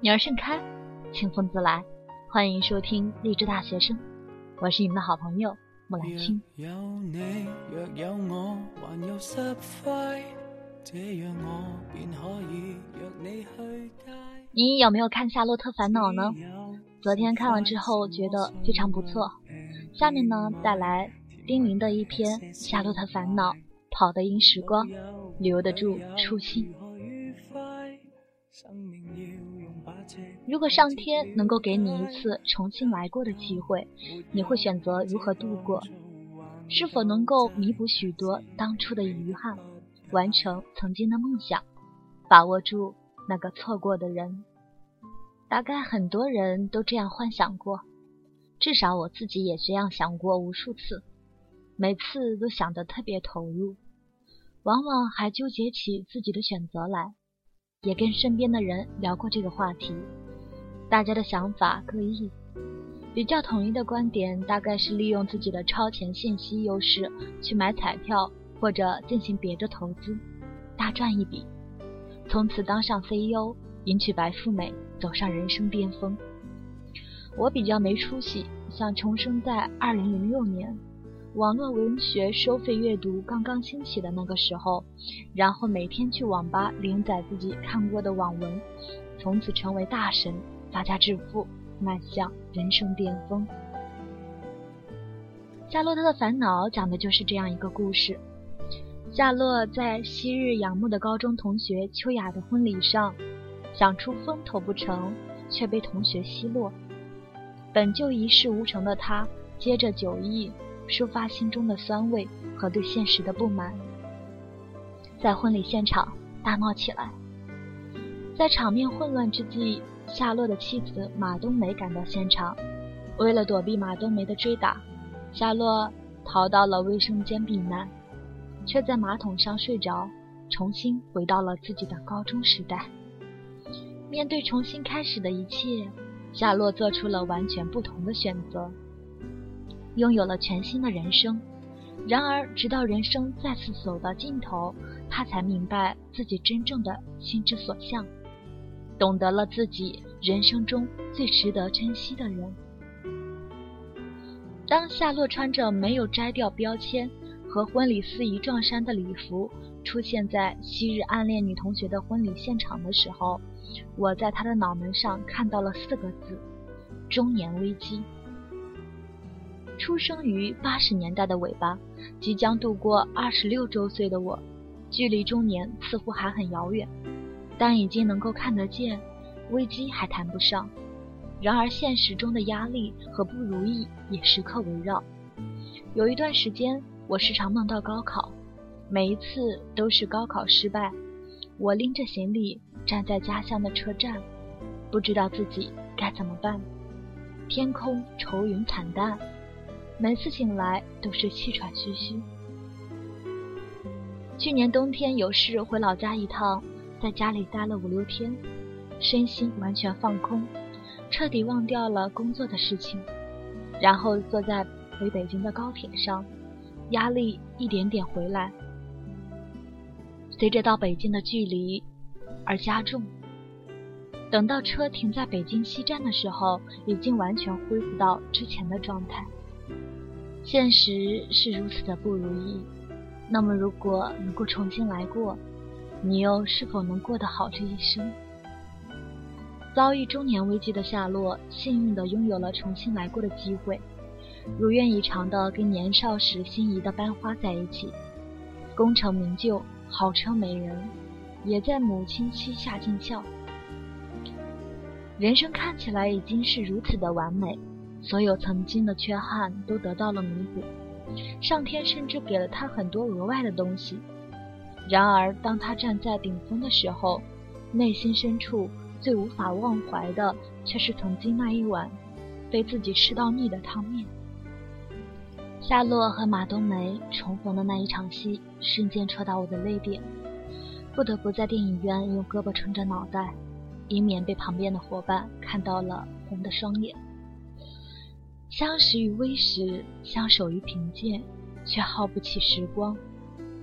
鸟儿盛开，清风自来。欢迎收听励志大学生，我是你们的好朋友木兰青。你有没有看《夏洛特烦恼》呢？昨天看完之后觉得非常不错。下面呢，带来丁宁的一篇《夏洛特烦恼》，跑得赢时光，留得住初心。如果上天能够给你一次重新来过的机会，你会选择如何度过？是否能够弥补许多当初的遗憾，完成曾经的梦想，把握住那个错过的人？大概很多人都这样幻想过，至少我自己也这样想过无数次，每次都想得特别投入，往往还纠结起自己的选择来，也跟身边的人聊过这个话题。大家的想法各异，比较统一的观点大概是利用自己的超前信息优势去买彩票或者进行别的投资，大赚一笔，从此当上 CEO，迎娶白富美，走上人生巅峰。我比较没出息，想重生在2006年，网络文学收费阅读刚刚兴起的那个时候，然后每天去网吧连载自己看过的网文，从此成为大神。发家致富，迈向人生巅峰。夏洛特的烦恼讲的就是这样一个故事。夏洛在昔日仰慕的高中同学秋雅的婚礼上，想出风头不成，却被同学奚落。本就一事无成的他，接着酒意，抒发心中的酸味和对现实的不满，在婚礼现场大闹起来。在场面混乱之际。夏洛的妻子马冬梅赶到现场，为了躲避马冬梅的追打，夏洛逃到了卫生间避难，却在马桶上睡着，重新回到了自己的高中时代。面对重新开始的一切，夏洛做出了完全不同的选择，拥有了全新的人生。然而，直到人生再次走到尽头，他才明白自己真正的心之所向。懂得了自己人生中最值得珍惜的人。当夏洛穿着没有摘掉标签和婚礼司仪撞衫的礼服出现在昔日暗恋女同学的婚礼现场的时候，我在他的脑门上看到了四个字：中年危机。出生于八十年代的尾巴，即将度过二十六周岁的我，距离中年似乎还很遥远。但已经能够看得见，危机还谈不上。然而现实中的压力和不如意也时刻围绕。有一段时间，我时常梦到高考，每一次都是高考失败。我拎着行李站在家乡的车站，不知道自己该怎么办。天空愁云惨淡，每次醒来都是气喘吁吁。去年冬天有事回老家一趟。在家里待了五六天，身心完全放空，彻底忘掉了工作的事情，然后坐在回北京的高铁上，压力一点点回来，随着到北京的距离而加重。等到车停在北京西站的时候，已经完全恢复到之前的状态。现实是如此的不如意，那么如果能够重新来过。你又是否能过得好这一生？遭遇中年危机的夏洛，幸运地拥有了重新来过的机会，如愿以偿地跟年少时心仪的班花在一起，功成名就，好车美人，也在母亲膝下尽孝。人生看起来已经是如此的完美，所有曾经的缺憾都得到了弥补，上天甚至给了他很多额外的东西。然而，当他站在顶峰的时候，内心深处最无法忘怀的，却是曾经那一碗被自己吃到腻的汤面。夏洛和马冬梅重逢的那一场戏，瞬间戳到我的泪点，不得不在电影院用胳膊撑着脑袋，以免被旁边的伙伴看到了红的双眼。相识于微时，相守于贫贱，却耗不起时光。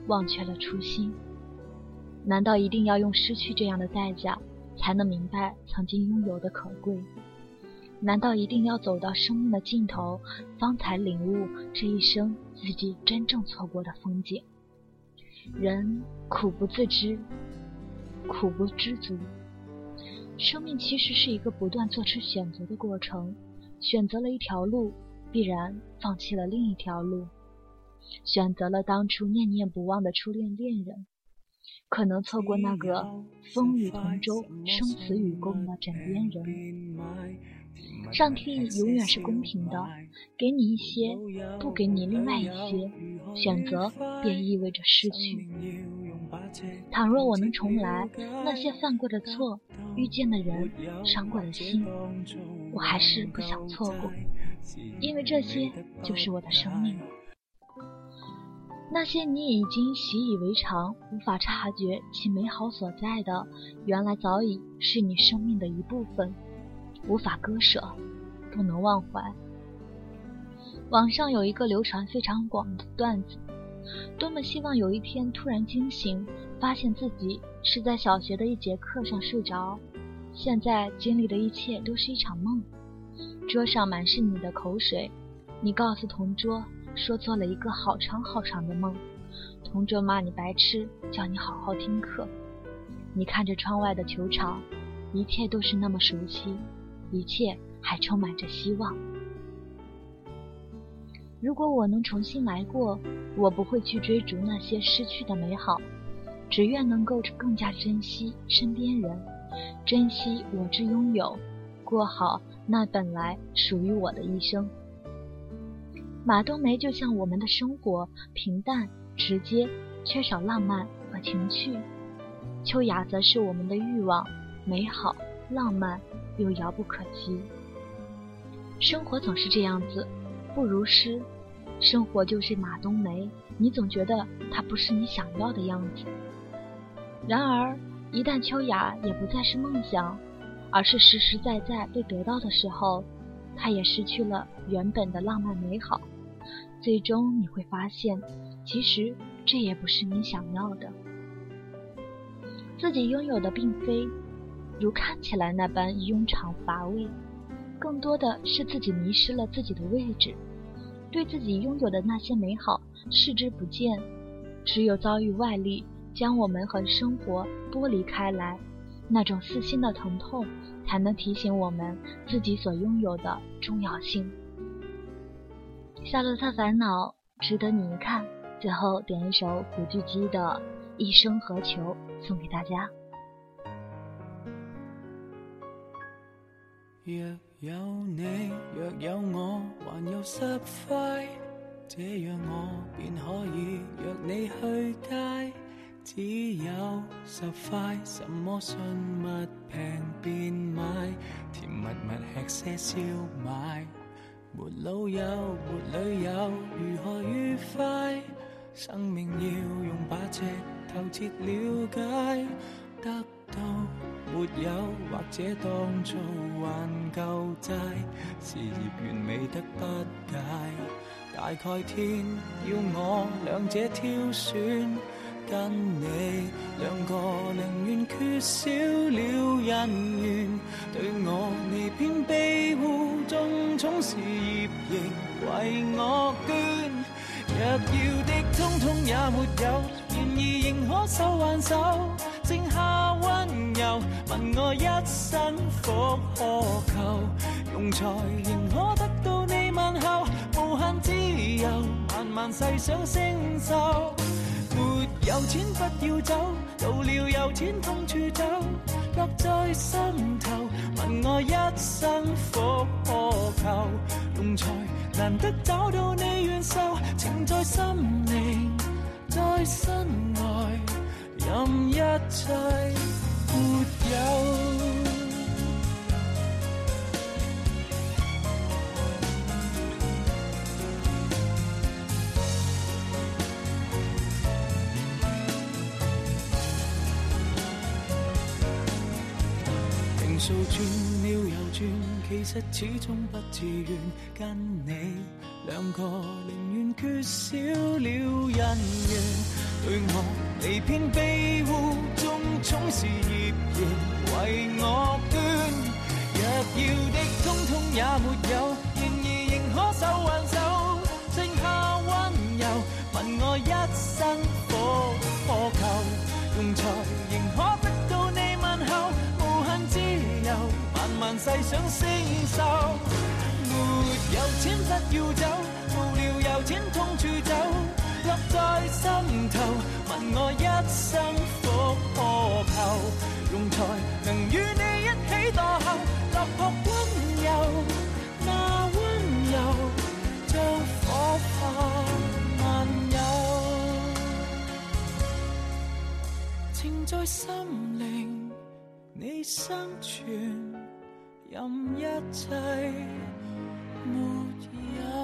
忘却了初心，难道一定要用失去这样的代价，才能明白曾经拥有的可贵。难道一定要走到生命的尽头，方才领悟这一生自己真正错过的风景？人苦不自知，苦不知足。生命其实是一个不断做出选择的过程，选择了一条路，必然放弃了另一条路。选择了当初念念不忘的初恋恋人，可能错过那个风雨同舟、生死与共的枕边人。上天永远是公平的，给你一些，不给你另外一些，选择便意味着失去。倘若我能重来，那些犯过的错、遇见的人、伤过的心，我还是不想错过，因为这些就是我的生命。那些你已经习以为常、无法察觉其美好所在的，原来早已是你生命的一部分。无法割舍，不能忘怀。网上有一个流传非常广的段子：多么希望有一天突然惊醒，发现自己是在小学的一节课上睡着，现在经历的一切都是一场梦。桌上满是你的口水，你告诉同桌说做了一个好长好长的梦，同桌骂你白痴，叫你好好听课。你看着窗外的球场，一切都是那么熟悉。一切还充满着希望。如果我能重新来过，我不会去追逐那些失去的美好，只愿能够更加珍惜身边人，珍惜我之拥有，过好那本来属于我的一生。马冬梅就像我们的生活，平淡直接，缺少浪漫和情趣；秋雅则是我们的欲望，美好浪漫。又遥不可及。生活总是这样子，不如诗。生活就是马冬梅，你总觉得它不是你想要的样子。然而，一旦秋雅也不再是梦想，而是实实在在被得到的时候，它也失去了原本的浪漫美好。最终你会发现，其实这也不是你想要的。自己拥有的并非。如看起来那般庸长乏味，更多的是自己迷失了自己的位置，对自己拥有的那些美好视之不见。只有遭遇外力将我们和生活剥离开来，那种撕心的疼痛，才能提醒我们自己所拥有的重要性。《夏洛特烦恼》值得你一看。最后点一首古巨基的《一生何求》送给大家。若有你，若有我，还有十块，这样我便可以约你去街。只有十块，什么信物平便买，甜蜜蜜吃些烧卖。没老友，没女友，如何愉快？生命要用把尺透彻了解，得到。没有，或者当做还旧债，事业完美得不解。大概天要我两者挑选，跟你两个宁愿缺少了人缘。对我你偏庇护，纵宠事业亦为我捐。若要的通通也没有，然而仍可手挽手，剩下温柔。问我一生福何求？用才仍可得到你问候，无限自由，慢慢细想星宿。没有钱不要走，到了有钱痛处走，落在心头。问我一生福何求？用才难得找到你愿受，情在心灵，在身外，任一切。没有。数转了又转，其实始终不自愿跟你两个，宁愿缺少了恩缘。对我，你偏庇护中总是孽缘，为我端。若要的，通通也没有，然而仍可手挽手，剩下温柔，问我一生可可求，用才仍可。慢慢细想承受。没有钱不要走，无聊有钱痛处走，落在心头，问我一生复何求？用才能与你一起堕后，落魄温柔，那温柔将火花漫游，情在心灵，你生存，任一切没有。